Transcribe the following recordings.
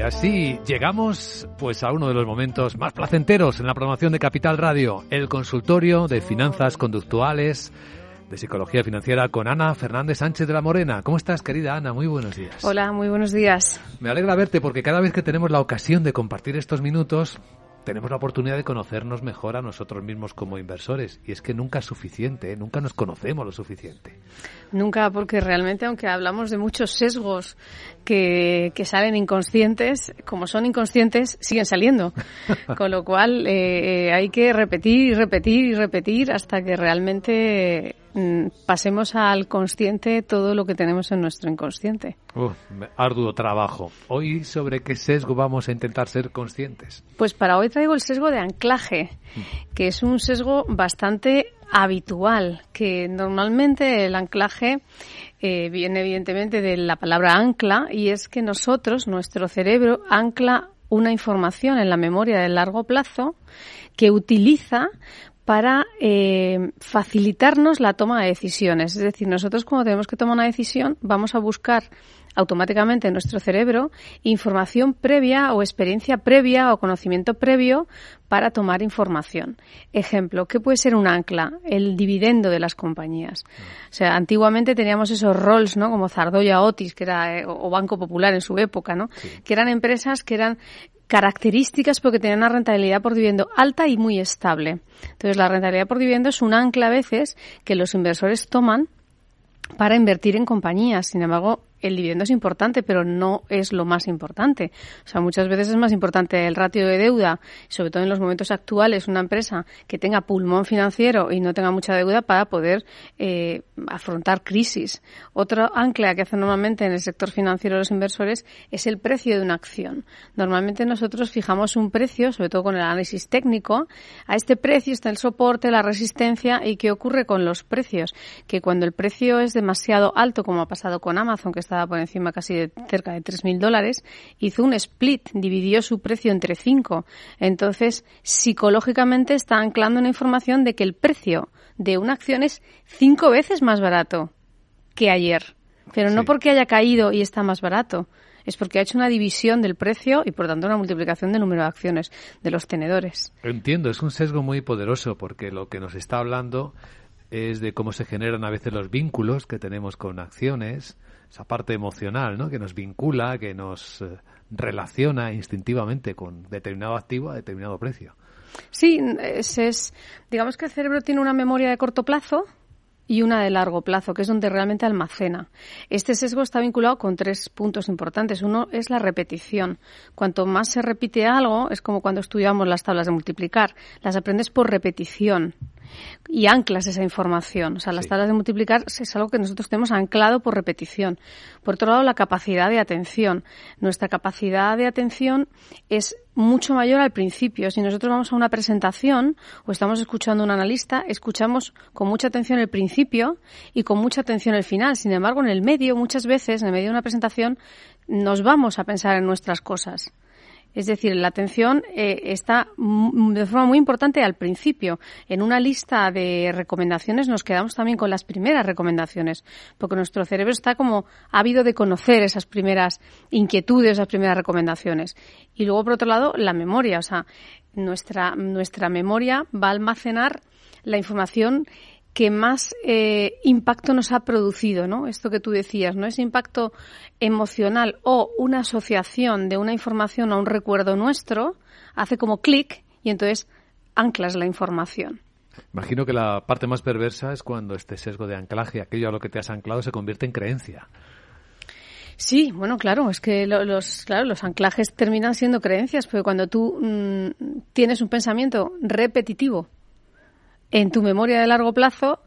Y así llegamos pues a uno de los momentos más placenteros en la programación de Capital Radio, el consultorio de finanzas conductuales de psicología financiera con Ana Fernández Sánchez de la Morena. ¿Cómo estás, querida Ana? Muy buenos días. Hola, muy buenos días. Me alegra verte porque cada vez que tenemos la ocasión de compartir estos minutos, tenemos la oportunidad de conocernos mejor a nosotros mismos como inversores. Y es que nunca es suficiente, ¿eh? nunca nos conocemos lo suficiente. Nunca, porque realmente, aunque hablamos de muchos sesgos que, que salen inconscientes, como son inconscientes, siguen saliendo. Con lo cual, eh, eh, hay que repetir y repetir y repetir hasta que realmente pasemos al consciente todo lo que tenemos en nuestro inconsciente. Uf, arduo trabajo. Hoy, ¿sobre qué sesgo vamos a intentar ser conscientes? Pues para hoy traigo el sesgo de anclaje, que es un sesgo bastante habitual, que normalmente el anclaje eh, viene evidentemente de la palabra ancla y es que nosotros, nuestro cerebro, ancla una información en la memoria de largo plazo que utiliza para eh, facilitarnos la toma de decisiones. Es decir, nosotros cuando tenemos que tomar una decisión vamos a buscar automáticamente en nuestro cerebro información previa o experiencia previa o conocimiento previo para tomar información. Ejemplo, ¿qué puede ser un ancla? El dividendo de las compañías. O sea, antiguamente teníamos esos roles, ¿no? Como Zardoya Otis, que era, eh, o Banco Popular en su época, ¿no? Que eran empresas que eran características porque tenían una rentabilidad por dividendo alta y muy estable. Entonces, la rentabilidad por dividendo es un ancla a veces que los inversores toman para invertir en compañías. Sin embargo, el dividendo es importante, pero no es lo más importante. O sea, muchas veces es más importante el ratio de deuda, sobre todo en los momentos actuales, una empresa que tenga pulmón financiero y no tenga mucha deuda para poder eh, afrontar crisis. Otro ancla que hacen normalmente en el sector financiero los inversores es el precio de una acción. Normalmente nosotros fijamos un precio, sobre todo con el análisis técnico. A este precio está el soporte, la resistencia y qué ocurre con los precios. Que cuando el precio es demasiado alto, como ha pasado con Amazon, que estaba por encima casi de cerca de 3.000 dólares, hizo un split, dividió su precio entre cinco. Entonces, psicológicamente está anclando una información de que el precio de una acción es cinco veces más barato que ayer. Pero no porque haya caído y está más barato, es porque ha hecho una división del precio y por tanto una multiplicación del número de acciones de los tenedores. Entiendo, es un sesgo muy poderoso porque lo que nos está hablando es de cómo se generan a veces los vínculos que tenemos con acciones, esa parte emocional, ¿no? Que nos vincula, que nos eh, relaciona instintivamente con determinado activo a determinado precio. Sí, es, es, digamos que el cerebro tiene una memoria de corto plazo y una de largo plazo, que es donde realmente almacena. Este sesgo está vinculado con tres puntos importantes. Uno es la repetición. Cuanto más se repite algo, es como cuando estudiamos las tablas de multiplicar. Las aprendes por repetición y anclas esa información. O sea, las tablas de multiplicar es algo que nosotros tenemos anclado por repetición. Por otro lado, la capacidad de atención. Nuestra capacidad de atención es mucho mayor al principio. Si nosotros vamos a una presentación o estamos escuchando a un analista, escuchamos con mucha atención el principio y con mucha atención el final. Sin embargo, en el medio, muchas veces, en el medio de una presentación, nos vamos a pensar en nuestras cosas. Es decir, la atención eh, está de forma muy importante al principio. En una lista de recomendaciones nos quedamos también con las primeras recomendaciones, porque nuestro cerebro está como ávido de conocer esas primeras inquietudes, esas primeras recomendaciones. Y luego, por otro lado, la memoria. O sea, nuestra, nuestra memoria va a almacenar la información que más eh, impacto nos ha producido, ¿no? Esto que tú decías, ¿no? Ese impacto emocional o una asociación de una información a un recuerdo nuestro hace como clic y entonces anclas la información. Imagino que la parte más perversa es cuando este sesgo de anclaje, aquello a lo que te has anclado, se convierte en creencia. Sí, bueno, claro, es que los, claro, los anclajes terminan siendo creencias, porque cuando tú mm, tienes un pensamiento repetitivo en tu memoria de largo plazo,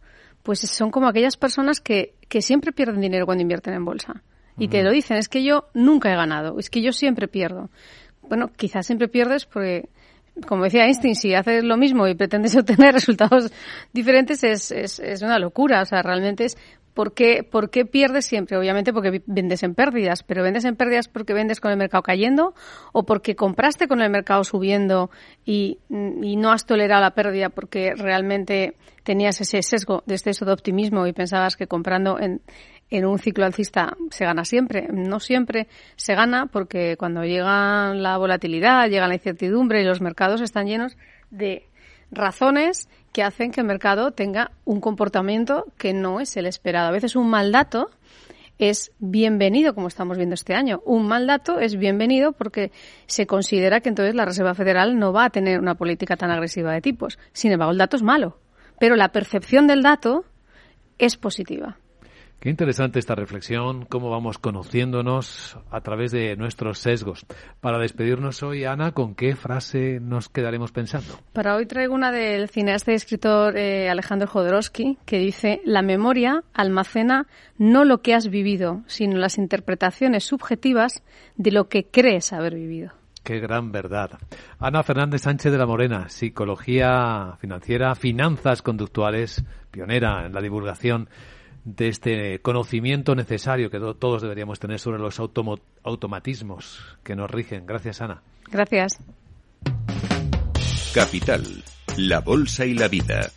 pues son como aquellas personas que, que siempre pierden dinero cuando invierten en bolsa. Y te lo dicen, es que yo nunca he ganado, es que yo siempre pierdo. Bueno, quizás siempre pierdes porque, como decía Einstein, si haces lo mismo y pretendes obtener resultados diferentes es, es, es una locura. O sea, realmente es ¿Por qué, ¿Por qué pierdes siempre? Obviamente porque vendes en pérdidas, pero vendes en pérdidas porque vendes con el mercado cayendo o porque compraste con el mercado subiendo y, no has tolerado la pérdida porque realmente tenías ese sesgo de exceso de optimismo y pensabas que comprando en, en un ciclo alcista se gana siempre. No siempre se gana porque cuando llega la volatilidad, llega la incertidumbre y los mercados están llenos de razones que hacen que el mercado tenga un comportamiento que no es el esperado. A veces un mal dato es bienvenido, como estamos viendo este año. Un mal dato es bienvenido porque se considera que entonces la Reserva Federal no va a tener una política tan agresiva de tipos. Sin embargo, el dato es malo, pero la percepción del dato es positiva. Qué interesante esta reflexión, cómo vamos conociéndonos a través de nuestros sesgos. Para despedirnos hoy, Ana, ¿con qué frase nos quedaremos pensando? Para hoy traigo una del cineasta y escritor eh, Alejandro Jodorowsky, que dice, la memoria almacena no lo que has vivido, sino las interpretaciones subjetivas de lo que crees haber vivido. Qué gran verdad. Ana Fernández Sánchez de la Morena, psicología financiera, finanzas conductuales, pionera en la divulgación de este conocimiento necesario que todos deberíamos tener sobre los automatismos que nos rigen. Gracias, Ana. Gracias. Capital, la Bolsa y la Vida.